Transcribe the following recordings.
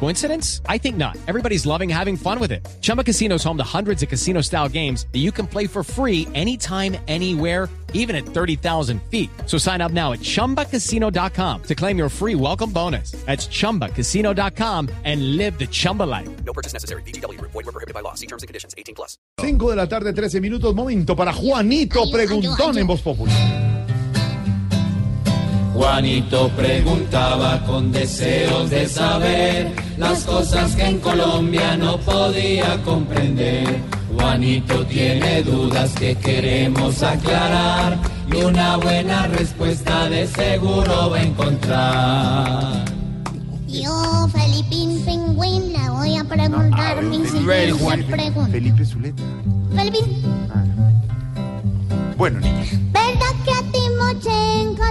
Coincidence? I think not. Everybody's loving having fun with it. Chumba Casino is home to hundreds of casino style games that you can play for free anytime, anywhere, even at 30,000 feet. So sign up now at chumbacasino.com to claim your free welcome bonus. That's chumbacasino.com and live the Chumba life. No purchase necessary. BGW. Void were prohibited by law. See terms and conditions. 18 plus. 5 de la tarde, 13 minutos. Momento para Juanito Preguntón ay, ay. en Voz Popular. Juanito preguntaba con deseos de saber las cosas que en Colombia no podía comprender. Juanito tiene dudas que queremos aclarar y una buena respuesta de seguro va a encontrar. Yo, Felipín Pingüín, le voy a preguntar mi siguiente pregunta. Felipe Zuleta. Felipín, Bueno, niños. ¿verdad que a Timochenko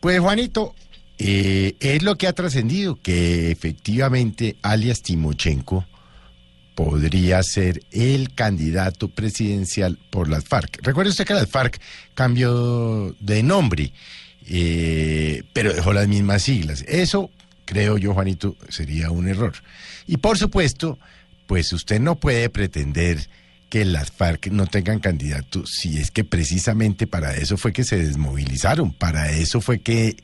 Pues Juanito, eh, es lo que ha trascendido, que efectivamente alias Timochenko podría ser el candidato presidencial por las FARC. Recuerde usted que las FARC cambió de nombre, eh, pero dejó las mismas siglas. Eso, creo yo, Juanito, sería un error. Y por supuesto, pues usted no puede pretender que las FARC no tengan candidato si es que precisamente para eso fue que se desmovilizaron, para eso fue que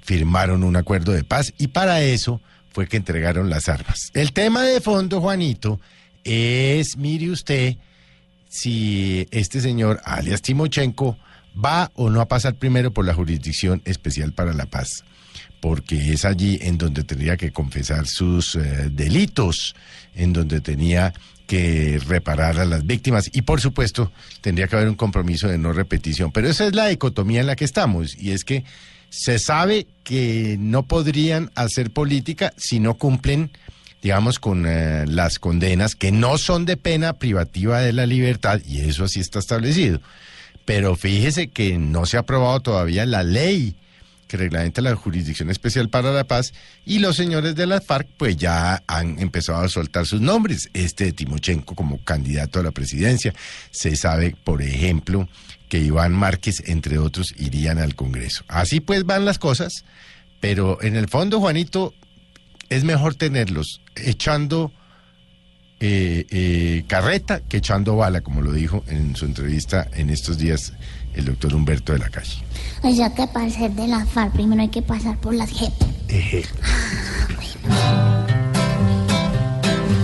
firmaron un acuerdo de paz y para eso fue que entregaron las armas. El tema de fondo, Juanito, es, mire usted, si este señor, alias Timochenko, va o no a pasar primero por la Jurisdicción Especial para la Paz, porque es allí en donde tendría que confesar sus eh, delitos, en donde tenía que reparar a las víctimas y por supuesto tendría que haber un compromiso de no repetición. Pero esa es la dicotomía en la que estamos y es que se sabe que no podrían hacer política si no cumplen digamos, con eh, las condenas que no son de pena privativa de la libertad, y eso así está establecido. Pero fíjese que no se ha aprobado todavía la ley que reglamenta la Jurisdicción Especial para la Paz, y los señores de las FARC pues ya han empezado a soltar sus nombres. Este de Timochenko como candidato a la presidencia. Se sabe, por ejemplo, que Iván Márquez, entre otros, irían al Congreso. Así pues van las cosas, pero en el fondo, Juanito, es mejor tenerlos echando eh, eh, carreta que echando bala, como lo dijo en su entrevista en estos días el doctor Humberto de la Calle. O sea que para ser de la FARC primero hay que pasar por las JEP.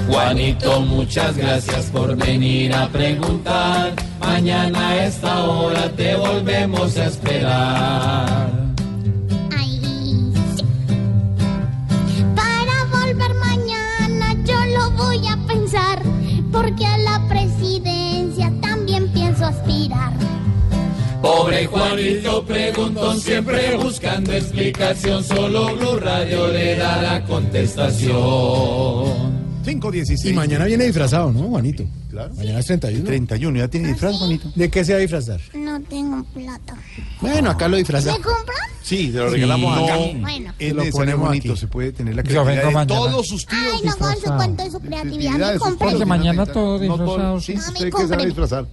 Juanito, muchas gracias por venir a preguntar. Mañana a esta hora te volvemos a esperar. Pobre Juanito preguntón siempre buscando explicación, solo Blue Radio le da la contestación. 5.16. Y mañana viene disfrazado, ¿no, Juanito? Claro. Mañana es 31. 31, ¿ya tiene disfraz, Juanito? ¿De qué se va a disfrazar? No tengo plata. Bueno, acá lo disfraza. ¿Me compran? Sí, se lo regalamos Sí. acá. Bueno. Es Lo ponemos Juanito, aquí. se puede tener la Yo creatividad vengo de mañana. todos sus tíos Ay, no con su cuento de su creatividad. Me padres. mañana todo No disfrazado, Sí, sí. usted Mami, que sabe cómpreme. disfrazar.